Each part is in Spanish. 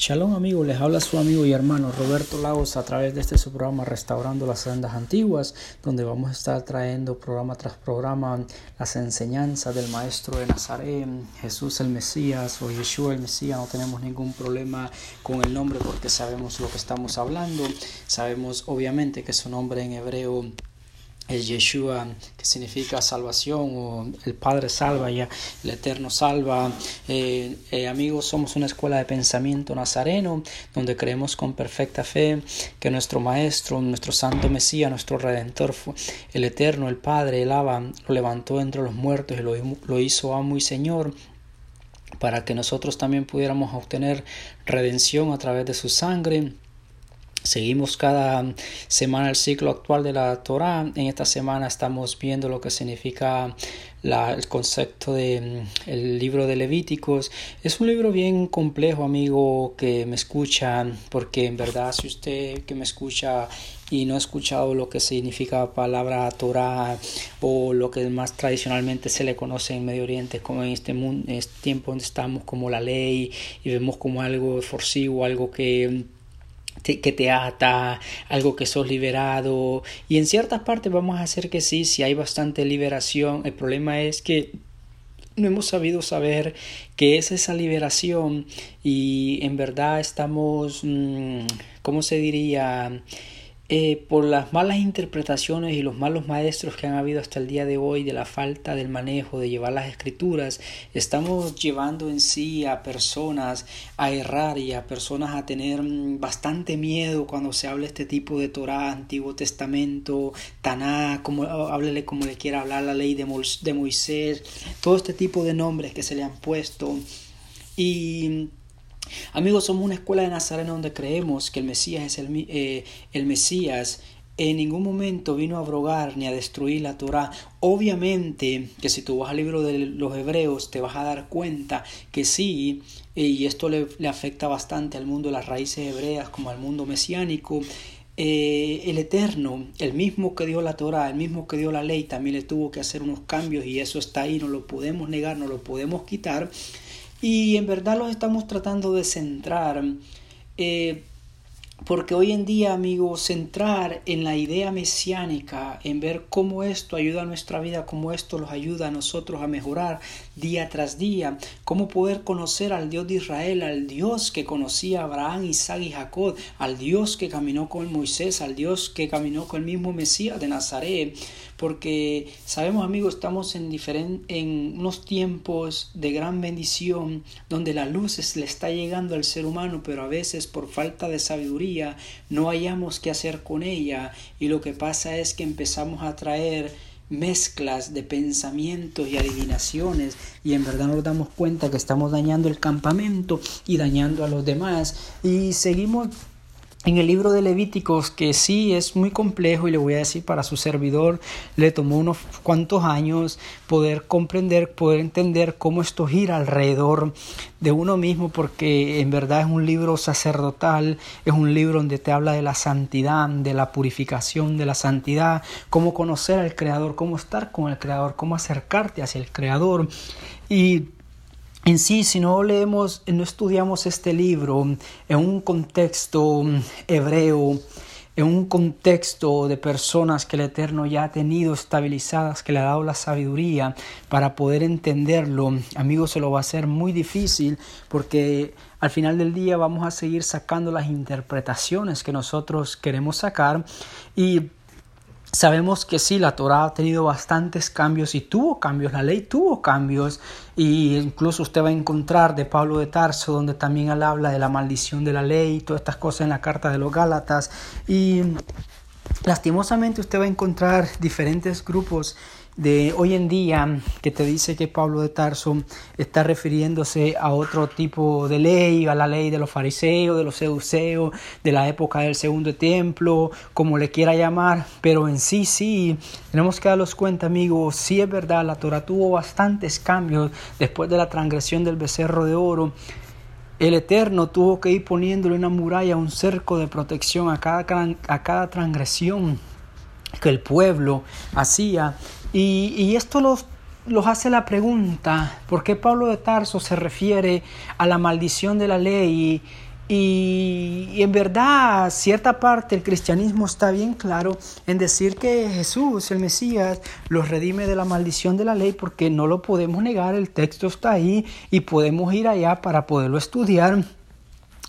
Shalom amigos, les habla su amigo y hermano Roberto Lagos a través de este su programa Restaurando las Sendas Antiguas, donde vamos a estar trayendo programa tras programa las enseñanzas del Maestro de Nazaret, Jesús el Mesías o Yeshua el Mesías. No tenemos ningún problema con el nombre porque sabemos lo que estamos hablando. Sabemos obviamente que su nombre en hebreo el Yeshua, que significa salvación, o el Padre salva, ya el Eterno salva. Eh, eh, amigos, somos una escuela de pensamiento nazareno, donde creemos con perfecta fe que nuestro Maestro, nuestro Santo Mesías, nuestro Redentor, el Eterno, el Padre, el Abba, lo levantó entre los muertos y lo, lo hizo amo y Señor para que nosotros también pudiéramos obtener redención a través de su sangre Seguimos cada semana el ciclo actual de la Torah. En esta semana estamos viendo lo que significa el concepto del mm, el libro de Levíticos. Es un libro bien complejo, amigo, que me escucha, porque en verdad si usted que me escucha y no ha escuchado lo que significa palabra Torah o lo que más tradicionalmente se le conoce en Medio Oriente como en este, mundo, en tiempo donde estamos como la ley y vemos como algo forcivo, algo que que te ata, algo que sos liberado. Y en ciertas partes vamos a hacer que sí, si hay bastante liberación. El problema es que no hemos sabido saber qué es esa liberación y en verdad estamos, mm, ¿cómo se diría? Eh, por las malas interpretaciones y los malos maestros que han habido hasta el día de hoy de la falta del manejo de llevar las escrituras, estamos llevando en sí a personas a errar y a personas a tener mm, bastante miedo cuando se habla este tipo de Torah, Antiguo Testamento, Taná, como, háblele como le quiera hablar, la ley de, de Moisés, todo este tipo de nombres que se le han puesto. Y Amigos, somos una escuela de Nazareno donde creemos que el Mesías es el, eh, el Mesías. En ningún momento vino a abrogar ni a destruir la Torah. Obviamente que si tú vas al libro de los Hebreos te vas a dar cuenta que sí, y esto le, le afecta bastante al mundo de las raíces hebreas como al mundo mesiánico, eh, el Eterno, el mismo que dio la Torah, el mismo que dio la ley, también le tuvo que hacer unos cambios y eso está ahí, no lo podemos negar, no lo podemos quitar. Y en verdad los estamos tratando de centrar. Eh, porque hoy en día, amigos, centrar en la idea mesiánica, en ver cómo esto ayuda a nuestra vida, cómo esto los ayuda a nosotros a mejorar día tras día, cómo poder conocer al Dios de Israel, al Dios que conocía a Abraham, Isaac y Jacob, al Dios que caminó con Moisés, al Dios que caminó con el mismo Mesías de Nazaret, porque sabemos amigos, estamos en, en unos tiempos de gran bendición, donde la luz le está llegando al ser humano, pero a veces por falta de sabiduría no hayamos qué hacer con ella. Y lo que pasa es que empezamos a traer mezclas de pensamientos y adivinaciones y en verdad nos damos cuenta que estamos dañando el campamento y dañando a los demás y seguimos en el libro de Levíticos, que sí es muy complejo y le voy a decir para su servidor, le tomó unos cuantos años poder comprender, poder entender cómo esto gira alrededor de uno mismo, porque en verdad es un libro sacerdotal, es un libro donde te habla de la santidad, de la purificación, de la santidad, cómo conocer al Creador, cómo estar con el Creador, cómo acercarte hacia el Creador. Y en sí, si no leemos, no estudiamos este libro en un contexto hebreo, en un contexto de personas que el Eterno ya ha tenido estabilizadas, que le ha dado la sabiduría para poder entenderlo, amigos, se lo va a hacer muy difícil porque al final del día vamos a seguir sacando las interpretaciones que nosotros queremos sacar y Sabemos que sí, la Torah ha tenido bastantes cambios y tuvo cambios, la ley tuvo cambios y incluso usted va a encontrar de Pablo de Tarso donde también él habla de la maldición de la ley y todas estas cosas en la carta de los Gálatas y lastimosamente usted va a encontrar diferentes grupos de hoy en día que te dice que Pablo de Tarso está refiriéndose a otro tipo de ley, a la ley de los fariseos, de los seduceos, de la época del segundo templo, como le quiera llamar, pero en sí, sí, tenemos que darnos cuenta, amigos, sí es verdad, la Torah tuvo bastantes cambios después de la transgresión del becerro de oro. El Eterno tuvo que ir poniéndole una muralla, un cerco de protección a cada, a cada transgresión que el pueblo hacía y, esto los, los hace la pregunta, ¿por qué Pablo de Tarso se refiere a la maldición de la ley Y, en verdad, cierta parte del cristianismo está bien claro en decir que Jesús, el Mesías, los redime de la maldición de la ley porque no lo podemos negar, el texto está ahí y podemos ir allá para poderlo estudiar.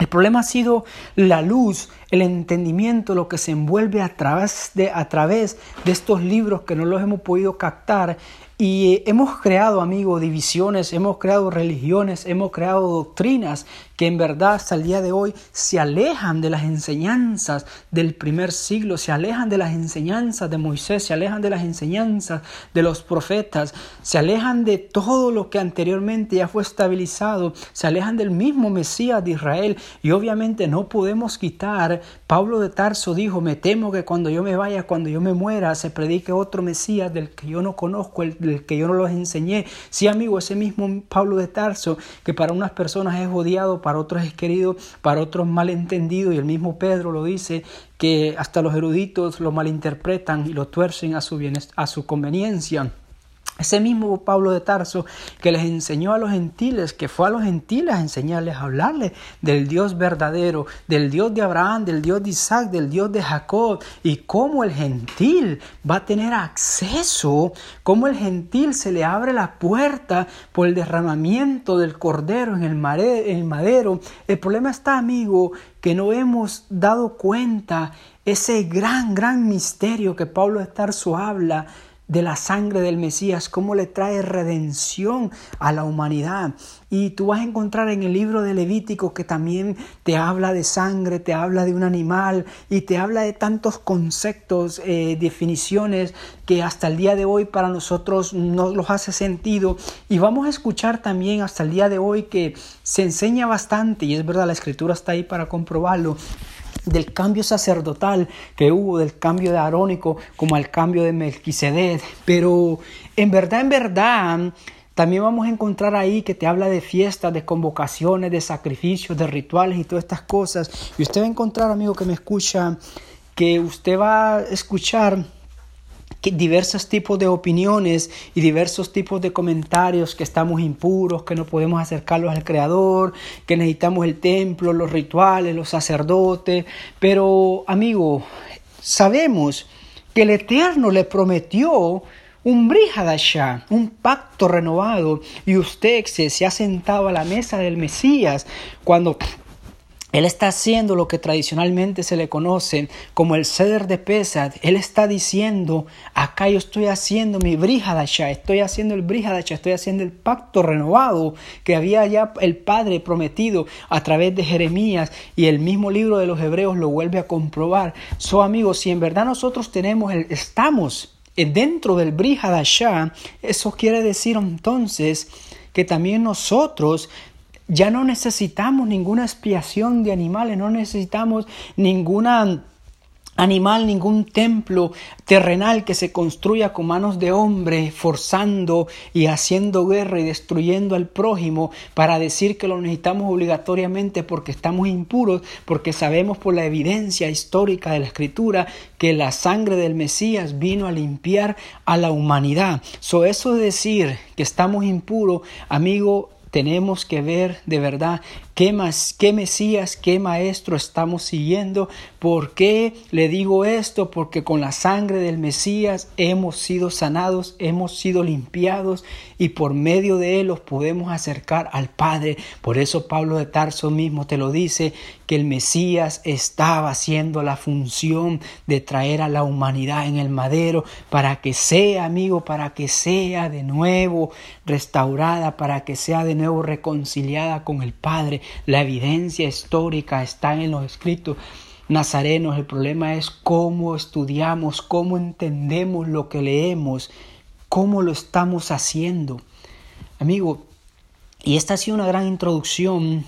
El problema ha sido la luz, el entendimiento, lo que se envuelve a través de, a través de estos libros que no los hemos podido captar. Y hemos creado, amigos, divisiones, hemos creado religiones, hemos creado doctrinas que en verdad hasta el día de hoy se alejan de las enseñanzas del primer siglo, se alejan de las enseñanzas de Moisés, se alejan de las enseñanzas de los profetas, se alejan de todo lo que anteriormente ya fue estabilizado, se alejan del mismo Mesías de Israel. Y obviamente no podemos quitar, Pablo de Tarso dijo, me temo que cuando yo me vaya, cuando yo me muera, se predique otro Mesías del que yo no conozco, el del que yo no los enseñé. Sí, amigo, ese mismo Pablo de Tarso, que para unas personas es odiado, para otros es querido, para otros malentendido, y el mismo Pedro lo dice, que hasta los eruditos lo malinterpretan y lo tuercen a su, a su conveniencia. Ese mismo Pablo de Tarso que les enseñó a los gentiles, que fue a los gentiles a enseñarles a hablarles del Dios verdadero, del Dios de Abraham, del Dios de Isaac, del Dios de Jacob, y cómo el gentil va a tener acceso, cómo el gentil se le abre la puerta por el derramamiento del cordero en el madero. El problema está, amigo, que no hemos dado cuenta ese gran, gran misterio que Pablo de Tarso habla de la sangre del Mesías, cómo le trae redención a la humanidad. Y tú vas a encontrar en el libro de Levítico que también te habla de sangre, te habla de un animal y te habla de tantos conceptos, eh, definiciones que hasta el día de hoy para nosotros no los hace sentido. Y vamos a escuchar también hasta el día de hoy que se enseña bastante, y es verdad, la escritura está ahí para comprobarlo, del cambio sacerdotal que hubo, del cambio de Arónico como al cambio de Melquisedec. Pero en verdad, en verdad, también vamos a encontrar ahí que te habla de fiestas, de convocaciones, de sacrificios, de rituales y todas estas cosas. Y usted va a encontrar, amigo que me escucha, que usted va a escuchar diversos tipos de opiniones y diversos tipos de comentarios que estamos impuros, que no podemos acercarlos al Creador, que necesitamos el templo, los rituales, los sacerdotes. Pero, amigo, sabemos que el Eterno le prometió un Brihadashah, un pacto renovado, y usted se, se ha sentado a la mesa del Mesías cuando él está haciendo lo que tradicionalmente se le conoce como el ceder de Pesad. Él está diciendo, acá yo estoy haciendo mi Brihadasha, estoy haciendo el Brihadasha, estoy haciendo el pacto renovado que había ya el Padre prometido a través de Jeremías y el mismo libro de los Hebreos lo vuelve a comprobar. So amigos, si en verdad nosotros tenemos, el, estamos dentro del Brihadasha, eso quiere decir entonces que también nosotros ya no necesitamos ninguna expiación de animales, no necesitamos ninguna animal, ningún templo terrenal que se construya con manos de hombre, forzando y haciendo guerra y destruyendo al prójimo para decir que lo necesitamos obligatoriamente porque estamos impuros, porque sabemos por la evidencia histórica de la escritura que la sangre del Mesías vino a limpiar a la humanidad. So eso de decir que estamos impuros, amigo, tenemos que ver de verdad qué, más, qué Mesías, qué Maestro estamos siguiendo. ¿Por qué le digo esto? Porque con la sangre del Mesías hemos sido sanados, hemos sido limpiados y por medio de él los podemos acercar al Padre. Por eso Pablo de Tarso mismo te lo dice, que el Mesías estaba haciendo la función de traer a la humanidad en el madero para que sea, amigo, para que sea de nuevo restaurada, para que sea de nuevo reconciliada con el Padre. La evidencia histórica está en los escritos nazarenos. El problema es cómo estudiamos, cómo entendemos lo que leemos, cómo lo estamos haciendo. Amigo, y esta ha sido una gran introducción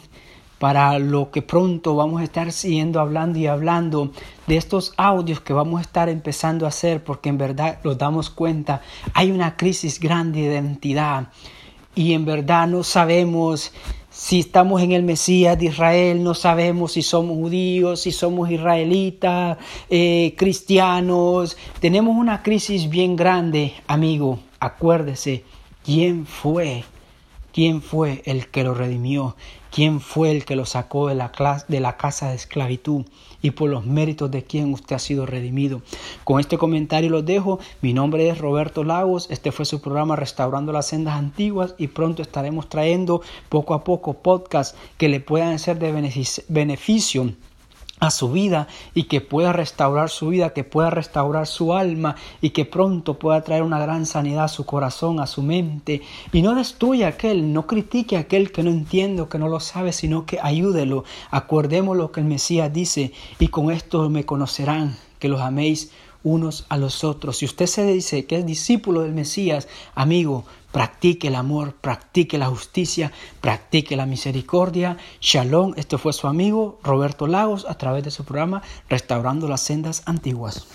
para lo que pronto vamos a estar siguiendo hablando y hablando de estos audios que vamos a estar empezando a hacer porque en verdad nos damos cuenta hay una crisis grande de identidad y en verdad no sabemos si estamos en el Mesías de Israel, no sabemos si somos judíos, si somos israelitas, eh, cristianos. Tenemos una crisis bien grande, amigo. Acuérdese, ¿quién fue? ¿Quién fue el que lo redimió? quién fue el que lo sacó de la, de la casa de esclavitud y por los méritos de quién usted ha sido redimido. Con este comentario lo dejo. Mi nombre es Roberto Lagos. Este fue su programa Restaurando las Sendas Antiguas y pronto estaremos trayendo poco a poco podcasts que le puedan ser de beneficio a su vida y que pueda restaurar su vida, que pueda restaurar su alma y que pronto pueda traer una gran sanidad a su corazón, a su mente. Y no destruya a aquel, no critique a aquel que no entiende que no lo sabe, sino que ayúdelo. Acordemos lo que el Mesías dice y con esto me conocerán, que los améis unos a los otros. Si usted se dice que es discípulo del Mesías, amigo, practique el amor, practique la justicia, practique la misericordia. Shalom, este fue su amigo Roberto Lagos a través de su programa Restaurando las Sendas Antiguas.